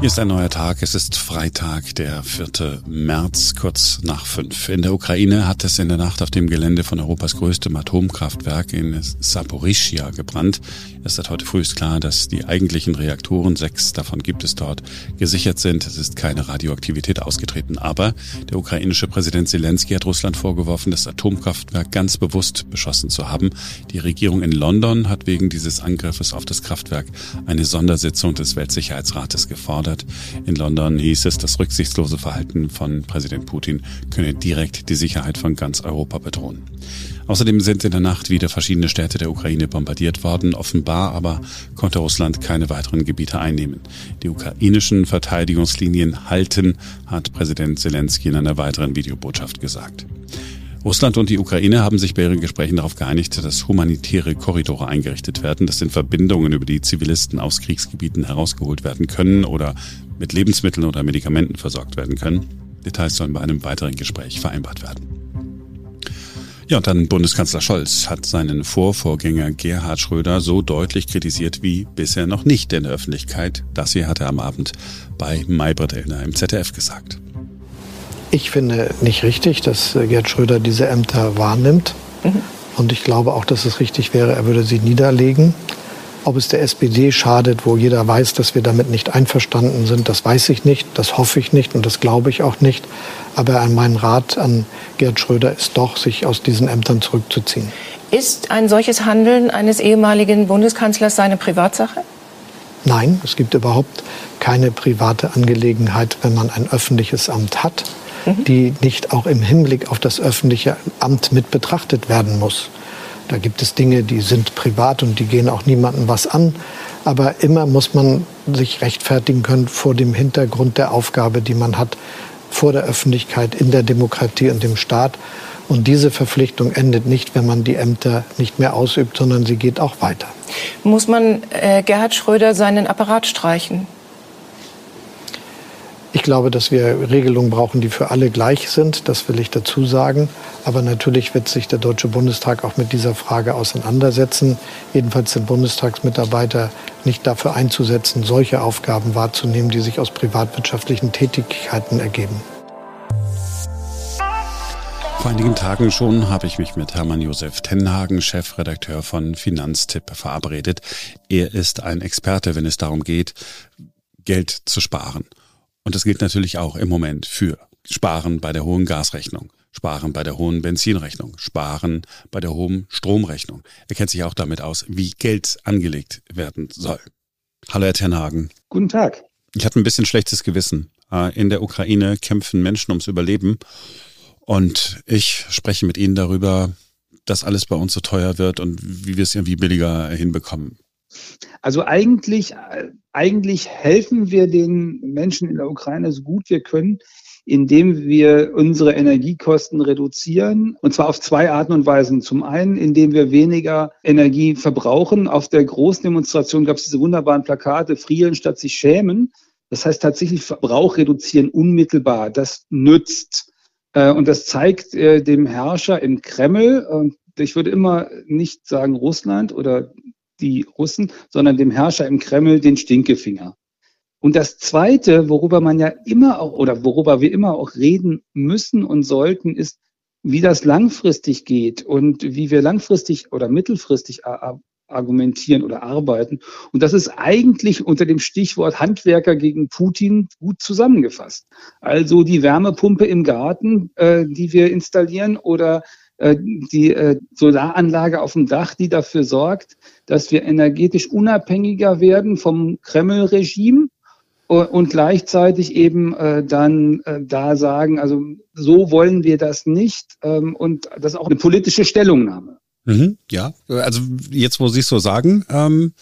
Hier ist ein neuer Tag. Es ist Freitag, der 4. März, kurz nach fünf. In der Ukraine hat es in der Nacht auf dem Gelände von Europas größtem Atomkraftwerk in Saporischia gebrannt. Es ist heute früh ist klar, dass die eigentlichen Reaktoren, sechs davon gibt es dort, gesichert sind. Es ist keine Radioaktivität ausgetreten. Aber der ukrainische Präsident Zelensky hat Russland vorgeworfen, das Atomkraftwerk ganz bewusst beschossen zu haben. Die Regierung in London hat wegen dieses Angriffes auf das Kraftwerk eine Sondersitzung des Weltsicherheitsrates gefordert gefordert. In London hieß es, das rücksichtslose Verhalten von Präsident Putin könne direkt die Sicherheit von ganz Europa bedrohen. Außerdem sind in der Nacht wieder verschiedene Städte der Ukraine bombardiert worden. Offenbar aber konnte Russland keine weiteren Gebiete einnehmen. Die ukrainischen Verteidigungslinien halten, hat Präsident Zelensky in einer weiteren Videobotschaft gesagt. Russland und die Ukraine haben sich bei ihren Gesprächen darauf geeinigt, dass humanitäre Korridore eingerichtet werden. Das sind Verbindungen, über die Zivilisten aus Kriegsgebieten herausgeholt werden können oder mit Lebensmitteln oder Medikamenten versorgt werden können. Details sollen bei einem weiteren Gespräch vereinbart werden. Ja, und dann Bundeskanzler Scholz hat seinen Vorvorgänger Gerhard Schröder so deutlich kritisiert wie bisher noch nicht in der Öffentlichkeit. Das hier hat er am Abend bei Maybrit Illner im ZDF gesagt. Ich finde nicht richtig, dass äh, Gerd Schröder diese Ämter wahrnimmt. Mhm. Und ich glaube auch, dass es richtig wäre, er würde sie niederlegen. Ob es der SPD schadet, wo jeder weiß, dass wir damit nicht einverstanden sind, das weiß ich nicht, das hoffe ich nicht und das glaube ich auch nicht. Aber mein Rat an Gerd Schröder ist doch, sich aus diesen Ämtern zurückzuziehen. Ist ein solches Handeln eines ehemaligen Bundeskanzlers seine Privatsache? Nein, es gibt überhaupt keine private Angelegenheit, wenn man ein öffentliches Amt hat mhm. die nicht auch im Hinblick auf das öffentliche Amt mit betrachtet werden muss. Da gibt es Dinge, die sind privat und die gehen auch niemandem was an. Aber immer muss man sich rechtfertigen können vor dem Hintergrund der Aufgabe, die man hat, vor der Öffentlichkeit, in der Demokratie und dem Staat. Und diese Verpflichtung endet nicht, wenn man die Ämter nicht mehr ausübt, sondern sie geht auch weiter. Muss man äh, Gerhard Schröder seinen Apparat streichen? Ich glaube, dass wir Regelungen brauchen, die für alle gleich sind. Das will ich dazu sagen. Aber natürlich wird sich der Deutsche Bundestag auch mit dieser Frage auseinandersetzen. Jedenfalls sind Bundestagsmitarbeiter nicht dafür einzusetzen, solche Aufgaben wahrzunehmen, die sich aus privatwirtschaftlichen Tätigkeiten ergeben. Vor einigen Tagen schon habe ich mich mit Hermann Josef Tenhagen, Chefredakteur von Finanztipp, verabredet. Er ist ein Experte, wenn es darum geht, Geld zu sparen. Und das gilt natürlich auch im Moment für Sparen bei der hohen Gasrechnung, Sparen bei der hohen Benzinrechnung, Sparen bei der hohen Stromrechnung. Er kennt sich auch damit aus, wie Geld angelegt werden soll. Hallo, Herr Tenhagen. Guten Tag. Ich hatte ein bisschen schlechtes Gewissen. Äh, in der Ukraine kämpfen Menschen ums Überleben. Und ich spreche mit Ihnen darüber, dass alles bei uns so teuer wird und wie wir es irgendwie billiger hinbekommen. Also eigentlich, eigentlich helfen wir den Menschen in der Ukraine so gut wir können, indem wir unsere Energiekosten reduzieren. Und zwar auf zwei Arten und Weisen. Zum einen, indem wir weniger Energie verbrauchen. Auf der Großdemonstration gab es diese wunderbaren Plakate, frieren statt sich schämen. Das heißt tatsächlich Verbrauch reduzieren unmittelbar. Das nützt. Äh, und das zeigt äh, dem Herrscher im Kreml, ich würde immer nicht sagen Russland oder die Russen, sondern dem Herrscher im Kreml den Stinkefinger. Und das Zweite, worüber man ja immer auch oder worüber wir immer auch reden müssen und sollten, ist, wie das langfristig geht und wie wir langfristig oder mittelfristig argumentieren oder arbeiten. Und das ist eigentlich unter dem Stichwort Handwerker gegen Putin gut zusammengefasst. Also die Wärmepumpe im Garten, äh, die wir installieren oder äh, die äh, Solaranlage auf dem Dach, die dafür sorgt, dass wir energetisch unabhängiger werden vom Kreml-Regime und gleichzeitig eben äh, dann äh, da sagen, also so wollen wir das nicht ähm, und das ist auch eine politische Stellungnahme. Mhm, ja, also jetzt, wo Sie es so sagen, ähm,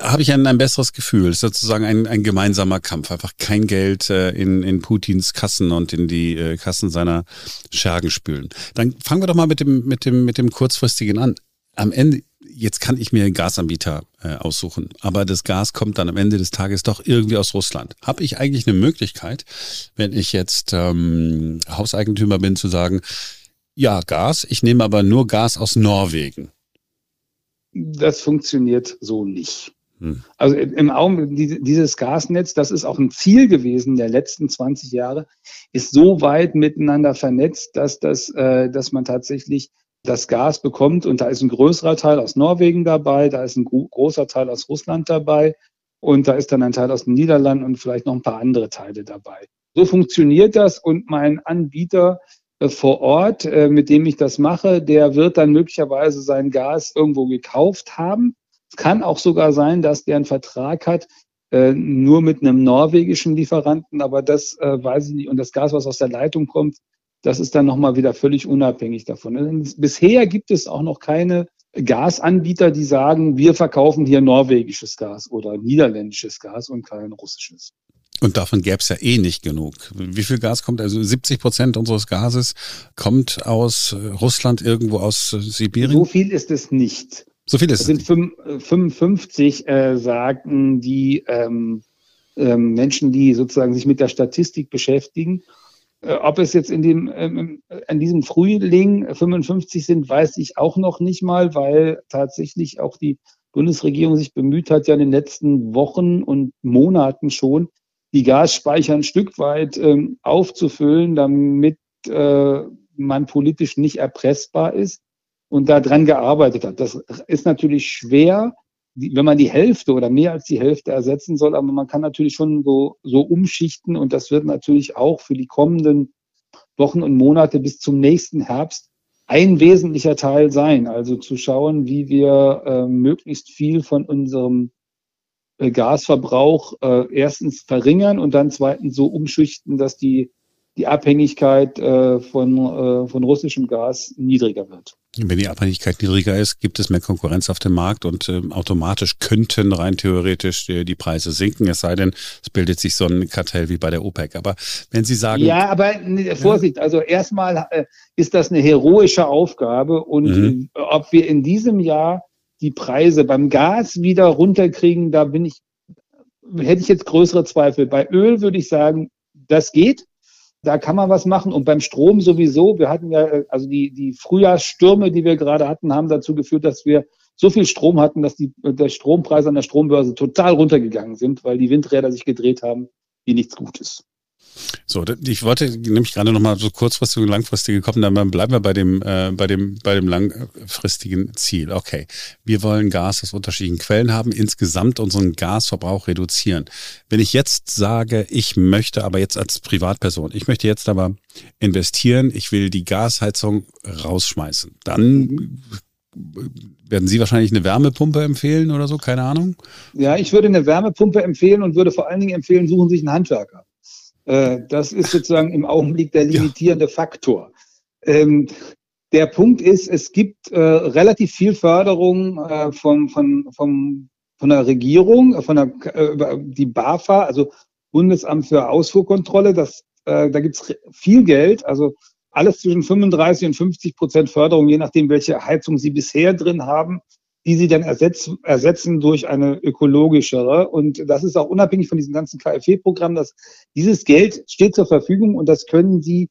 habe ich ein, ein besseres Gefühl. Es ist sozusagen ein, ein gemeinsamer Kampf. Einfach kein Geld äh, in, in Putins Kassen und in die äh, Kassen seiner Schergen spülen. Dann fangen wir doch mal mit dem, mit dem, mit dem kurzfristigen an. Am Ende, jetzt kann ich mir einen Gasanbieter äh, aussuchen, aber das Gas kommt dann am Ende des Tages doch irgendwie aus Russland. Habe ich eigentlich eine Möglichkeit, wenn ich jetzt ähm, Hauseigentümer bin, zu sagen, ja, Gas, ich nehme aber nur Gas aus Norwegen? Das funktioniert so nicht. Hm. Also im Augenblick, dieses Gasnetz, das ist auch ein Ziel gewesen der letzten 20 Jahre, ist so weit miteinander vernetzt, dass, das, äh, dass man tatsächlich das Gas bekommt. Und da ist ein größerer Teil aus Norwegen dabei, da ist ein großer Teil aus Russland dabei und da ist dann ein Teil aus den Niederlanden und vielleicht noch ein paar andere Teile dabei. So funktioniert das und mein Anbieter vor Ort, äh, mit dem ich das mache, der wird dann möglicherweise sein Gas irgendwo gekauft haben es kann auch sogar sein, dass der einen Vertrag hat, äh, nur mit einem norwegischen Lieferanten, aber das äh, weiß ich nicht. Und das Gas, was aus der Leitung kommt, das ist dann nochmal wieder völlig unabhängig davon. Bisher gibt es auch noch keine Gasanbieter, die sagen, wir verkaufen hier norwegisches Gas oder niederländisches Gas und kein russisches. Und davon gäbe es ja eh nicht genug. Wie viel Gas kommt? Also 70 Prozent unseres Gases kommt aus Russland, irgendwo aus Sibirien? So viel ist es nicht. So viel ist es. sind 55, äh, sagen die ähm, ähm, Menschen, die sozusagen sich mit der Statistik beschäftigen. Äh, ob es jetzt in dem, ähm, in diesem Frühling 55 sind, weiß ich auch noch nicht mal, weil tatsächlich auch die Bundesregierung sich bemüht hat, ja in den letzten Wochen und Monaten schon die Gasspeicher ein Stück weit ähm, aufzufüllen, damit äh, man politisch nicht erpressbar ist und daran gearbeitet hat. Das ist natürlich schwer, wenn man die Hälfte oder mehr als die Hälfte ersetzen soll, aber man kann natürlich schon so, so umschichten und das wird natürlich auch für die kommenden Wochen und Monate bis zum nächsten Herbst ein wesentlicher Teil sein. Also zu schauen, wie wir äh, möglichst viel von unserem Gasverbrauch äh, erstens verringern und dann zweitens so umschichten, dass die, die Abhängigkeit äh, von, äh, von russischem Gas niedriger wird. Wenn die Abhängigkeit niedriger ist, gibt es mehr Konkurrenz auf dem Markt und äh, automatisch könnten rein theoretisch die, die, Preise sinken, es sei denn, es bildet sich so ein Kartell wie bei der OPEC. Aber wenn Sie sagen. Ja, aber Vorsicht, also erstmal äh, ist das eine heroische Aufgabe und mhm. Äh, ob wir in diesem Jahr die Preise beim Gas wieder runterkriegen, da bin ich, hätte ich jetzt größere Zweifel. Bei Öl würde ich sagen, das geht da kann man was machen. Und beim Strom sowieso. Wir hatten ja, also die, die Frühjahrsstürme, die wir gerade hatten, haben dazu geführt, dass wir so viel Strom hatten, dass die, der Strompreis an der Strombörse total runtergegangen sind, weil die Windräder sich gedreht haben, wie nichts Gutes. So, ich wollte nämlich gerade noch mal so kurzfristig und langfristig kommen, dann bleiben wir bei dem, äh, bei dem, bei dem langfristigen Ziel. Okay, wir wollen Gas aus unterschiedlichen Quellen haben, insgesamt unseren Gasverbrauch reduzieren. Wenn ich jetzt sage, ich möchte aber jetzt als Privatperson, ich möchte jetzt aber investieren, ich will die Gasheizung rausschmeißen, dann werden Sie wahrscheinlich eine Wärmepumpe empfehlen oder so, keine Ahnung? Ja, ich würde eine Wärmepumpe empfehlen und würde vor allen Dingen empfehlen, suchen Sie sich einen Handwerker. Äh, das ist sozusagen im Augenblick der limitierende Faktor. Ähm, der Punkt ist, es gibt äh, relativ viel Förderung äh, von, von, von, von der Regierung, von der, äh, die BAFA, also Bundesamt für Ausfuhrkontrolle. Das, äh, da gibt es viel Geld, also alles zwischen 35 und 50 Prozent Förderung, je nachdem, welche Heizung Sie bisher drin haben die sie dann ersetzen, ersetzen durch eine ökologischere. Und das ist auch unabhängig von diesem ganzen KfW-Programm, dass dieses Geld steht zur Verfügung und das können sie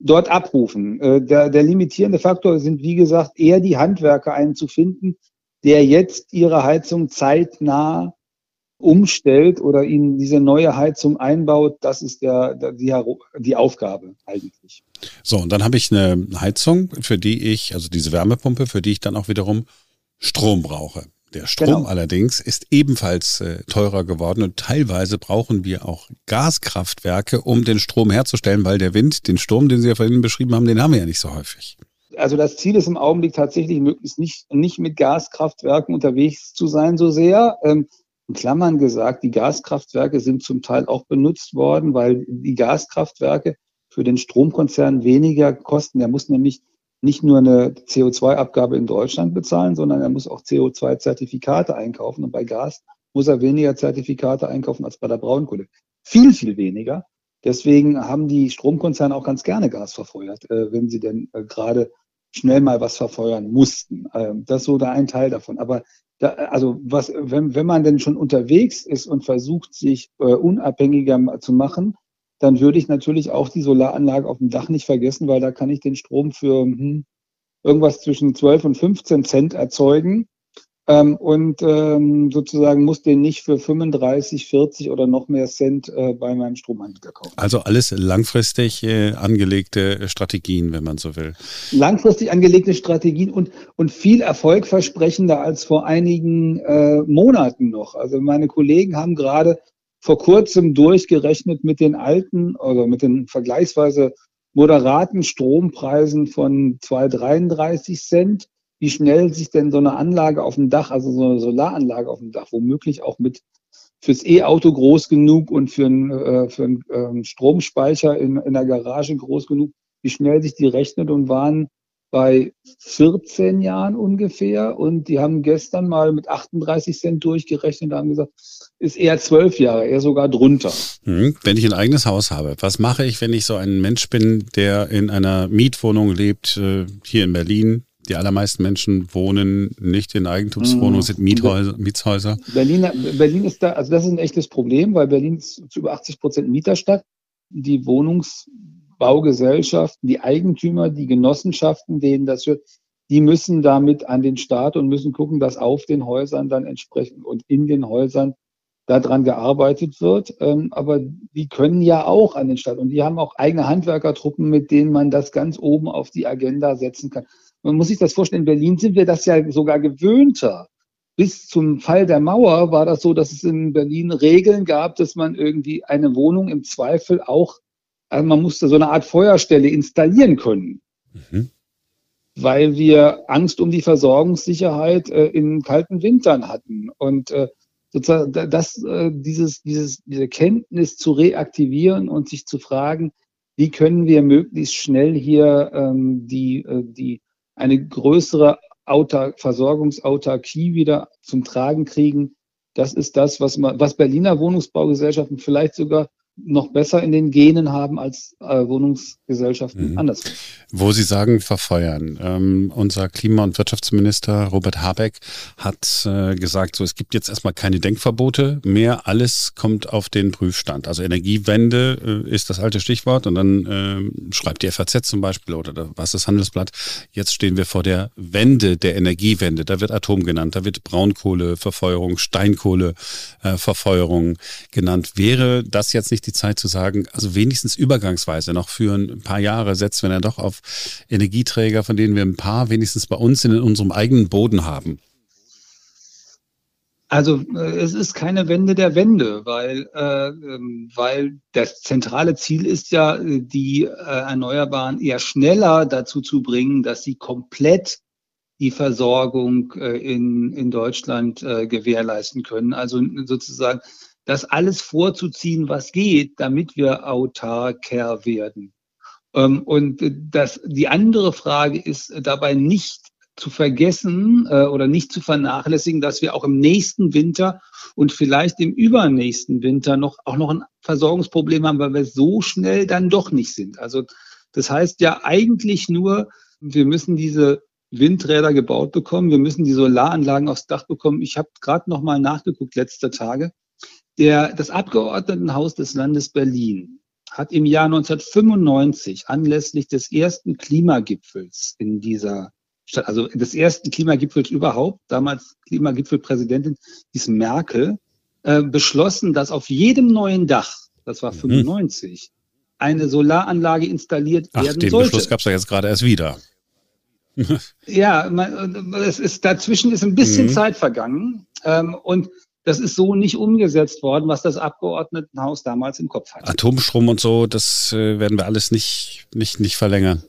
dort abrufen. Äh, der, der limitierende Faktor sind, wie gesagt, eher die Handwerker einen zu finden, der jetzt ihre Heizung zeitnah umstellt oder ihnen diese neue Heizung einbaut, das ist der die, die Aufgabe eigentlich. So, und dann habe ich eine Heizung, für die ich, also diese Wärmepumpe, für die ich dann auch wiederum Strom brauche. Der Strom genau. allerdings ist ebenfalls äh, teurer geworden und teilweise brauchen wir auch Gaskraftwerke, um den Strom herzustellen, weil der Wind, den Sturm, den Sie ja vorhin beschrieben haben, den haben wir ja nicht so häufig. Also das Ziel ist im Augenblick tatsächlich möglichst nicht, nicht mit Gaskraftwerken unterwegs zu sein so sehr. Ähm, in Klammern gesagt, die Gaskraftwerke sind zum Teil auch benutzt worden, weil die Gaskraftwerke für den Stromkonzern weniger kosten. Der muss nämlich nicht nur eine CO2-Abgabe in Deutschland bezahlen, sondern er muss auch CO2-Zertifikate einkaufen. Und bei Gas muss er weniger Zertifikate einkaufen als bei der Braunkohle. Viel, viel weniger. Deswegen haben die Stromkonzerne auch ganz gerne Gas verfeuert, äh, wenn sie denn äh, gerade schnell mal was verfeuern mussten. Ähm, das ist so da ein Teil davon. Aber da, also was, wenn, wenn man denn schon unterwegs ist und versucht, sich äh, unabhängiger zu machen, dann würde ich natürlich auch die Solaranlage auf dem Dach nicht vergessen, weil da kann ich den Strom für hm, irgendwas zwischen 12 und 15 Cent erzeugen. ähm, und ähm, sozusagen muss den nicht für 35, 40 oder noch mehr Cent äh, bei meinem Stromanbieter kaufen. Also alles langfristig äh, angelegte Strategien, wenn man so will. Langfristig angelegte Strategien und, und viel erfolgversprechender als vor einigen äh, Monaten noch. Also meine Kollegen haben gerade vor kurzem durchgerechnet mit den alten oder mit den vergleichsweise moderaten Strompreisen von 2,33 Cent. Wie schnell sich denn so eine Anlage auf dem Dach, also so eine Solaranlage auf dem Dach, womöglich auch mit fürs E-Auto groß genug und für einen, äh, für einen ähm, Stromspeicher in, in der Garage groß genug, wie schnell sich die rechnet und waren bei 14 Jahren ungefähr und die haben gestern mal mit 38 Cent durchgerechnet und haben gesagt, ist eher zwölf Jahre, eher sogar drunter. Hm, wenn ich ein eigenes Haus habe, was mache ich, wenn ich so ein Mensch bin, der in einer Mietwohnung lebt, äh, hier in Berlin, die allermeisten Menschen wohnen nicht in Eigentumswohnungen, sind Miethäuser, Mietshäuser. Berlin, Berlin ist da, also das ist ein echtes Problem, weil Berlin ist zu über 80 Prozent Mieterstadt. Die Wohnungsbaugesellschaften, die Eigentümer, die Genossenschaften, denen das wird, die müssen damit an den Staat und müssen gucken, dass auf den Häusern dann entsprechend und in den Häusern daran gearbeitet wird. Ähm, aber die können ja auch an den Staat und die haben auch eigene Handwerkertruppen, mit denen man das ganz oben auf die Agenda setzen kann. Man muss sich das vorstellen, in Berlin sind wir das ja sogar gewöhnter. Bis zum Fall der Mauer war das so, dass es in Berlin Regeln gab, dass man irgendwie eine Wohnung im Zweifel auch, also man musste so eine Art Feuerstelle installieren können. Mhm. Weil wir Angst um die Versorgungssicherheit äh, in kalten Wintern hatten. Und äh, sozusagen das, äh, dieses, dieses, diese Kenntnis zu reaktivieren und sich zu fragen, wie können wir möglichst schnell hier ähm, die, äh, die eine größere Autark Versorgungsautarkie wieder zum Tragen kriegen. Das ist das, was man, was Berliner Wohnungsbaugesellschaften vielleicht sogar noch besser in den Genen haben als äh, Wohnungsgesellschaften mhm. anderswo. Wo Sie sagen, verfeuern. Ähm, unser Klima- und Wirtschaftsminister Robert Habeck hat äh, gesagt, so es gibt jetzt erstmal keine Denkverbote mehr, alles kommt auf den Prüfstand. Also Energiewende äh, ist das alte Stichwort und dann äh, schreibt die FAZ zum Beispiel oder was das Handelsblatt, jetzt stehen wir vor der Wende, der Energiewende. Da wird Atom genannt, da wird Braunkohleverfeuerung, Steinkohleverfeuerung genannt. Wäre das jetzt nicht die Zeit zu sagen, also wenigstens übergangsweise noch für ein paar Jahre setzen wir dann doch auf Energieträger, von denen wir ein paar wenigstens bei uns in unserem eigenen Boden haben? Also äh, es ist keine Wende der Wende, weil, äh, ähm, weil das zentrale Ziel ist ja, die äh, Erneuerbaren eher schneller dazu zu bringen, dass sie komplett die Versorgung äh, in, in Deutschland äh, gewährleisten können. Also sozusagen das alles vorzuziehen, was geht, damit wir autarker werden. Ähm, und das, die andere Frage ist dabei nicht zu vergessen äh, oder nicht zu vernachlässigen, dass wir auch im nächsten Winter und vielleicht im übernächsten Winter noch auch noch ein Versorgungsproblem haben, weil wir so schnell dann doch nicht sind. Also das heißt ja eigentlich nur, wir müssen diese Windräder gebaut bekommen, wir müssen die Solaranlagen aufs Dach bekommen. Ich habe gerade noch mal nachgeguckt letzte Tage. Der, das Abgeordnetenhaus des Landes Berlin hat im Jahr 1995 anlässlich des ersten Klimagipfels in dieser Stadt, also des ersten Klimagipfels überhaupt, damals Klimagipfelpräsidentin hieß Merkel, äh, beschlossen, dass auf jedem neuen Dach, das war 95, mhm. eine Solaranlage installiert Ach, werden den sollte. Beschluss gab es ja jetzt gerade erst wieder. ja, man, es ist dazwischen ist ein bisschen mhm. Zeit vergangen ähm, und das ist so nicht umgesetzt worden, was das Abgeordnetenhaus damals im Kopf hatte. Atomstrom und so, das äh, werden wir alles nicht, nicht, nicht verlängern.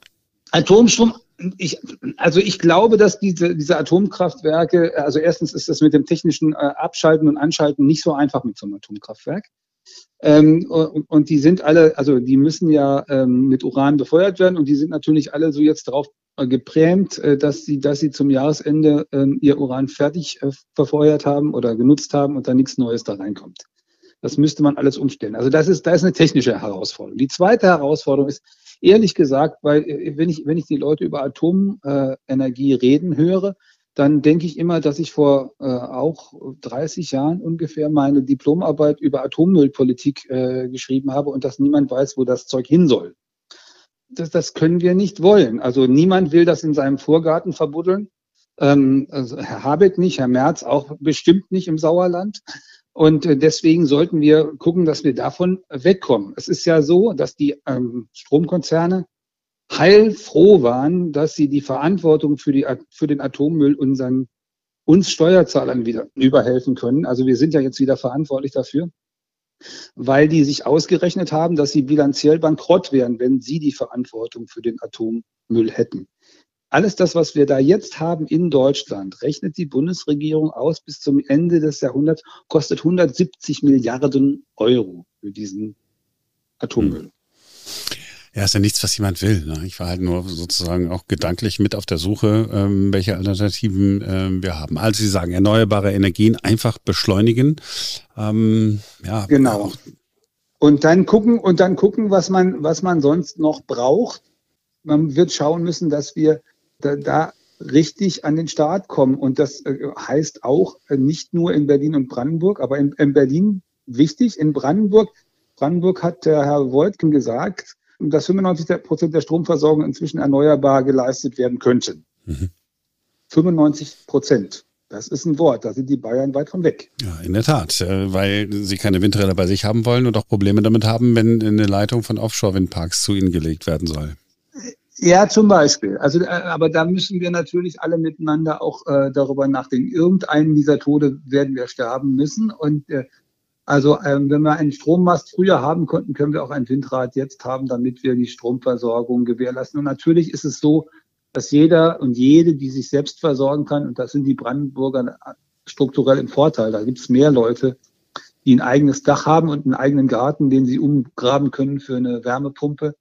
Atomstrom, ich, also ich glaube, dass diese, diese Atomkraftwerke, also erstens ist das mit dem technischen äh, Abschalten und Anschalten nicht so einfach mit so einem Atomkraftwerk. Ähm, und, und, die sind alle, also die müssen ja ähm, mit Uran befeuert werden und die sind natürlich alle so jetzt darauf geprämt, äh, dass sie, dass sie zum Jahresende ähm, ihr Uran fertig äh, verfeuert haben oder genutzt haben und da nichts Neues da reinkommt. Das müsste man alles umstellen. Also das ist, da ist eine technische Herausforderung. Die zweite Herausforderung ist, ehrlich gesagt, weil wenn ich, wenn ich die Leute über Atomenergie reden höre, dann denke ich immer, dass ich vor äh, auch 30 Jahren ungefähr meine Diplomarbeit über Atommüllpolitik äh, geschrieben habe und dass niemand weiß, wo das Zeug hin soll. Das, das können wir nicht wollen. Also niemand will das in seinem Vorgarten verbuddeln. Ähm, also Herr Habeck nicht, Herr Merz auch bestimmt nicht im Sauerland. Und äh, deswegen sollten wir gucken, dass wir davon wegkommen. Es ist ja so, dass die ähm, Stromkonzerne heilfroh waren, dass sie die Verantwortung für, die, für den Atommüll unseren, uns Steuerzahlern wieder überhelfen können. Also wir sind ja jetzt wieder verantwortlich dafür, weil die sich ausgerechnet haben, dass sie bilanziell bankrott wären, wenn sie die Verantwortung für den Atommüll hätten. Alles das, was wir da jetzt haben in Deutschland, rechnet die Bundesregierung aus bis zum Ende des Jahrhunderts, kostet 170 Milliarden Euro für diesen Atommüll. Ja, ist ja nichts, was jemand will. Ne? Ich war halt nur sozusagen auch gedanklich mit auf der Suche, ähm, welche Alternativen ähm, wir haben. Also Sie sagen, erneuerbare Energien einfach beschleunigen. Ähm, ja, genau. Und dann gucken und dann gucken, was man was man sonst noch braucht. Man wird schauen müssen, dass wir da, da richtig an den Start kommen. Und das äh, heißt auch äh, nicht nur in Berlin und Brandenburg, aber in, in Berlin wichtig, in Brandenburg. Brandenburg hat der Herr Woltgen gesagt, dass 95 Prozent der Stromversorgung inzwischen erneuerbar geleistet werden könnten. Mhm. 95 Prozent. Das ist ein Wort, da sind die Bayern weit von weg. Ja, in der Tat, äh, weil sie keine Windräder bei sich haben wollen und auch Probleme damit haben, wenn eine Leitung von Offshore-Windparks zu ihnen gelegt werden soll. Ja, zum Beispiel. Also, äh, aber da müssen wir natürlich alle miteinander auch äh, darüber nachdenken. Irgendeinen dieser Tode werden wir sterben müssen. Und äh, also, ähm, wenn wir einen Strommast früher haben konnten, können wir auch ein Windrad jetzt haben, damit wir die Stromversorgung gewährleisten. Und natürlich ist es so, dass jeder und jede, die sich selbst versorgen kann, und das sind die Brandenburger strukturell im Vorteil. Da gibt es mehr Leute, die ein eigenes Dach haben und einen eigenen Garten, den sie umgraben können für eine Wärmepumpe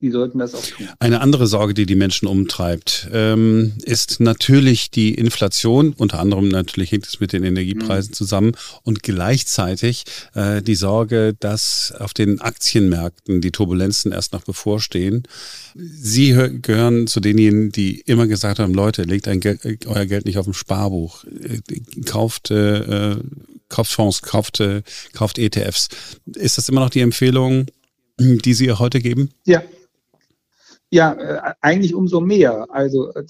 die sollten das auch tun. Eine andere Sorge, die die Menschen umtreibt, ähm, ist natürlich die Inflation. Unter anderem natürlich hängt es mit den Energiepreisen mhm. zusammen und gleichzeitig äh, die Sorge, dass auf den Aktienmärkten die Turbulenzen erst noch bevorstehen. Sie gehören zu denjenigen, die immer gesagt haben, Leute, legt ein Geld, euer Geld nicht auf dem Sparbuch, äh, kauft äh, kauft Fonds, kauft, äh, kauft ETFs. Ist das immer noch die Empfehlung, die Sie heute geben? Ja, ja, äh, eigentlich umso mehr. Also äh,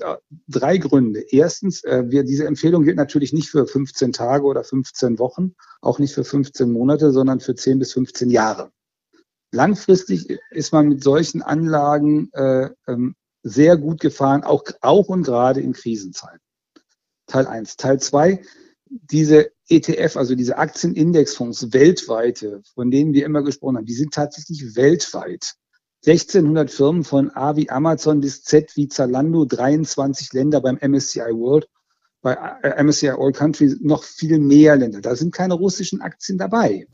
drei Gründe. Erstens, äh, wir, diese Empfehlung gilt natürlich nicht für 15 Tage oder 15 Wochen, auch nicht für 15 Monate, sondern für 10 bis 15 Jahre. Langfristig ist man mit solchen Anlagen äh, ähm, sehr gut gefahren, auch, auch und gerade in Krisenzeiten. Teil eins. Teil zwei: diese ETF, also diese Aktienindexfonds weltweite, von denen wir immer gesprochen haben, die sind tatsächlich weltweit 1600 Firmen von A wie Amazon bis Z wie Zalando, 23 Länder beim MSCI World, bei äh, MSCI All Countries noch viel mehr Länder. Da sind keine russischen Aktien dabei.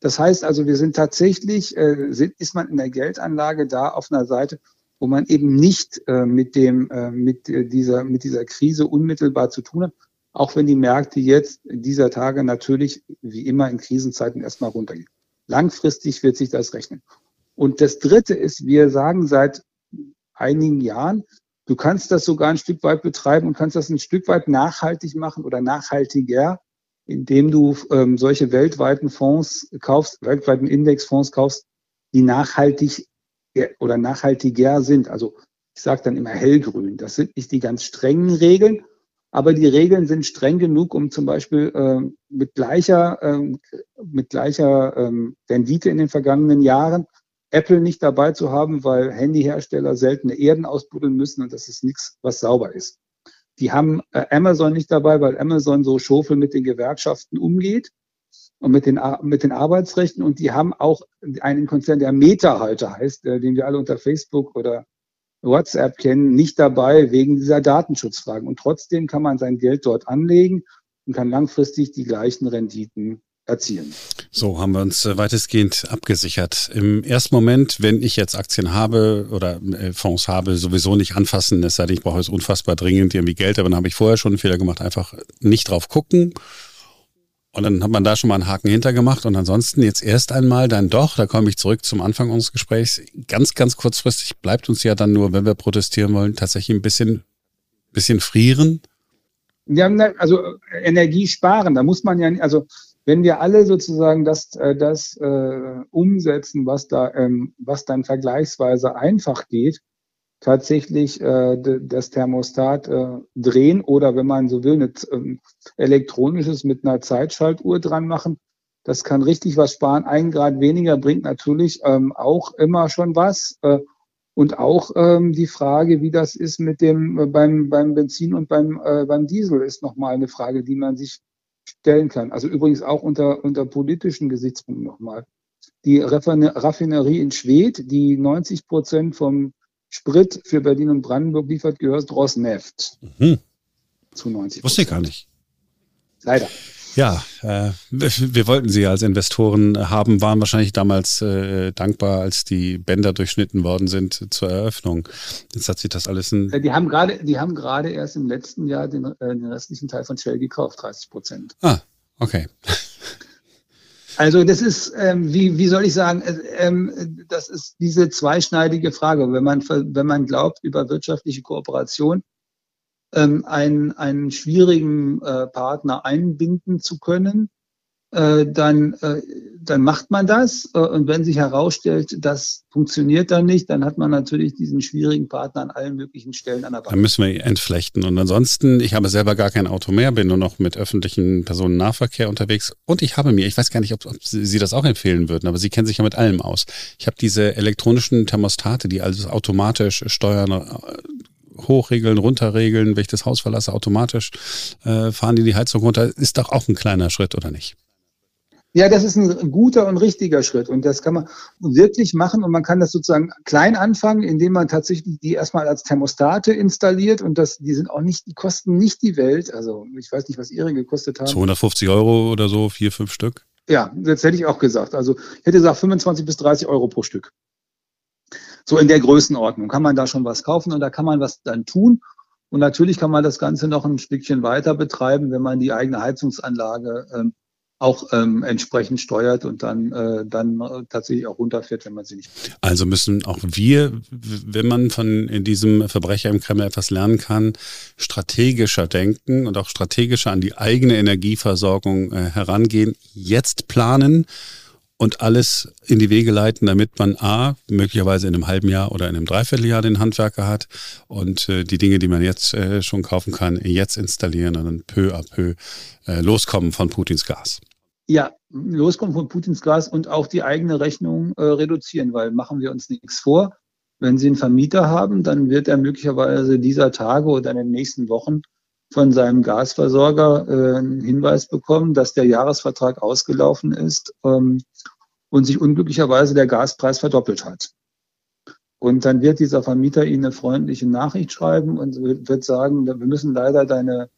Das heißt also, wir sind tatsächlich, äh, sind, ist man in der Geldanlage da auf einer Seite, wo man eben nicht äh, mit dem, äh, mit äh, dieser, mit dieser Krise unmittelbar zu tun hat, auch wenn die Märkte jetzt dieser Tage natürlich wie immer in Krisenzeiten erstmal runtergehen. Langfristig wird sich das rechnen. Und das Dritte ist, wir sagen seit einigen Jahren, du kannst das sogar ein Stück weit betreiben und kannst das ein Stück weit nachhaltig machen oder nachhaltiger, indem du ähm, solche weltweiten Fonds kaufst, weltweiten Indexfonds kaufst, die nachhaltig oder nachhaltiger sind. Also ich sage dann immer hellgrün. Das sind nicht die ganz strengen Regeln, aber die Regeln sind streng genug, um zum Beispiel äh, mit gleicher, äh, mit gleicher ähm, Rendite in den vergangenen Jahren Apple nicht dabei zu haben, weil Handyhersteller seltene Erden ausbuddeln müssen und das ist nichts, was sauber ist. Die haben äh, Amazon nicht dabei, weil Amazon so schofel mit den Gewerkschaften umgeht und mit den, mit den Arbeitsrechten. Und die haben auch einen Konzern, der Meta-Halter heißt, äh, den wir alle unter Facebook oder WhatsApp kennen, nicht dabei wegen dieser Datenschutzfragen. Und trotzdem kann man sein Geld dort anlegen und kann langfristig die gleichen Renditen erzielen. So haben wir uns äh, weitestgehend abgesichert. Im ersten Moment, wenn ich jetzt Aktien habe oder äh, Fonds habe, sowieso nicht anfassen, es sei denn, ich brauche es unfassbar dringend irgendwie Geld, aber dann habe ich vorher schon einen Fehler gemacht, einfach nicht drauf gucken. Und dann hat man da schon mal einen Haken hintergemacht und ansonsten jetzt erst einmal dann doch, da komme ich zurück zum Anfang unseres Gesprächs, ganz, ganz kurzfristig bleibt uns ja dann nur, wenn wir protestieren wollen, tatsächlich ein bisschen, bisschen frieren. Ja, also Energie sparen, da muss man ja, also wenn wir alle sozusagen das, äh, das äh, umsetzen, was da, ähm, was dann vergleichsweise einfach geht, tatsächlich äh, das Thermostat äh, drehen oder wenn man so will, ein äh, elektronisches mit einer Zeitschaltuhr dran machen. Das kann richtig was sparen. Ein Grad weniger bringt natürlich ähm, auch immer schon was. Äh, und auch ähm, die Frage, wie das ist mit dem äh, beim, beim Benzin und beim, äh, beim Diesel, ist nochmal eine Frage, die man sich stellen kann. Also übrigens auch unter, unter politischen Gesichtspunkten nochmal. Die Raffinerie in Schwedt, die 90 Prozent vom Sprit für Berlin und Brandenburg liefert, gehört Rosneft. Mhm. Zu 90 Wusste ich gar nicht. Leider. Ja, äh, wir wollten Sie als Investoren haben, waren wahrscheinlich damals äh, dankbar, als die Bänder durchschnitten worden sind zur Eröffnung. Jetzt hat sich das alles ein. Die haben gerade, die haben gerade erst im letzten Jahr den, äh, den restlichen Teil von Shell gekauft, 30 Prozent. Ah, okay. Also das ist, ähm, wie, wie soll ich sagen, äh, ähm, das ist diese zweischneidige Frage. Wenn man, wenn man glaubt, über wirtschaftliche Kooperation einen, einen schwierigen äh, Partner einbinden zu können, äh, dann, äh, dann macht man das. Äh, und wenn sich herausstellt, das funktioniert dann nicht, dann hat man natürlich diesen schwierigen Partner an allen möglichen Stellen an der Bank. Dann müssen wir entflechten. Und ansonsten, ich habe selber gar kein Auto mehr, bin nur noch mit öffentlichen Personennahverkehr unterwegs. Und ich habe mir, ich weiß gar nicht, ob, ob Sie das auch empfehlen würden, aber Sie kennen sich ja mit allem aus. Ich habe diese elektronischen Thermostate, die also automatisch steuern, äh, hochregeln, runterregeln, wenn ich das Haus verlasse, automatisch äh, fahren die die Heizung runter. Ist doch auch ein kleiner Schritt, oder nicht? Ja, das ist ein guter und richtiger Schritt und das kann man wirklich machen und man kann das sozusagen klein anfangen, indem man tatsächlich die erstmal als Thermostate installiert und das, die sind auch nicht, die kosten nicht die Welt. Also ich weiß nicht, was ihre gekostet haben. 250 Euro oder so, vier, fünf Stück? Ja, das hätte ich auch gesagt. Also ich hätte gesagt 25 bis 30 Euro pro Stück. So in der Größenordnung kann man da schon was kaufen und da kann man was dann tun. Und natürlich kann man das Ganze noch ein Stückchen weiter betreiben, wenn man die eigene Heizungsanlage ähm, auch ähm, entsprechend steuert und dann, äh, dann äh, tatsächlich auch runterfährt, wenn man sie nicht. Also müssen auch wir, wenn man von diesem Verbrecher im Kreml etwas lernen kann, strategischer denken und auch strategischer an die eigene Energieversorgung äh, herangehen, jetzt planen und alles in die Wege leiten, damit man A, möglicherweise in einem halben Jahr oder in einem Dreivierteljahr den Handwerker hat und äh, die Dinge, die man jetzt äh, schon kaufen kann, jetzt installieren und dann peu à peu äh, loskommen von Putins Gas. Ja, loskommen von Putins Gas und auch die eigene Rechnung äh, reduzieren, weil machen wir uns nichts vor. Wenn Sie einen Vermieter haben, dann wird er möglicherweise dieser Tage oder in den nächsten Wochen von seinem Gasversorger äh, einen Hinweis bekommen, dass der Jahresvertrag ausgelaufen ist ähm, und sich unglücklicherweise der Gaspreis verdoppelt hat. Und dann wird dieser Vermieter Ihnen eine freundliche Nachricht schreiben und wird sagen, wir müssen leider deine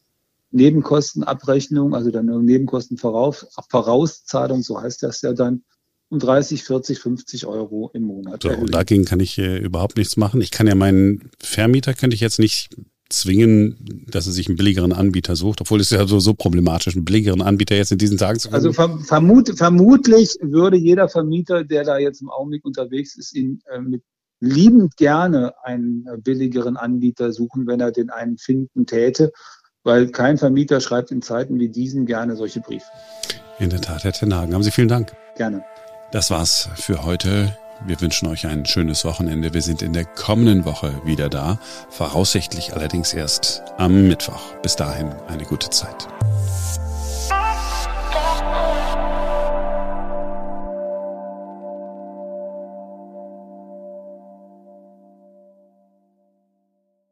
Nebenkostenabrechnung, also deine Nebenkostenvorauszahlung, so heißt das ja dann, um 30, 40, 50 Euro im Monat. So, und dagegen kann ich äh, überhaupt nichts machen. Ich kann ja meinen Vermieter könnte ich jetzt nicht zwingen, dass er sich einen billigeren Anbieter sucht, obwohl es ja so, so problematisch, einen billigeren Anbieter jetzt in diesen Tagen zu finden. Also vermut, vermutlich würde jeder Vermieter, der da jetzt im Augenblick unterwegs ist, ihn äh, mit liebend gerne einen äh, billigeren Anbieter suchen, wenn er den einen finden täte, weil kein Vermieter schreibt in Zeiten wie diesen gerne solche Briefe. In der Tat, Herr Tenhagen, haben Sie vielen Dank. Gerne. Das war's für heute. Wir wünschen euch ein schönes Wochenende. Wir sind in der kommenden Woche wieder da, voraussichtlich allerdings erst am Mittwoch. Bis dahin eine gute Zeit.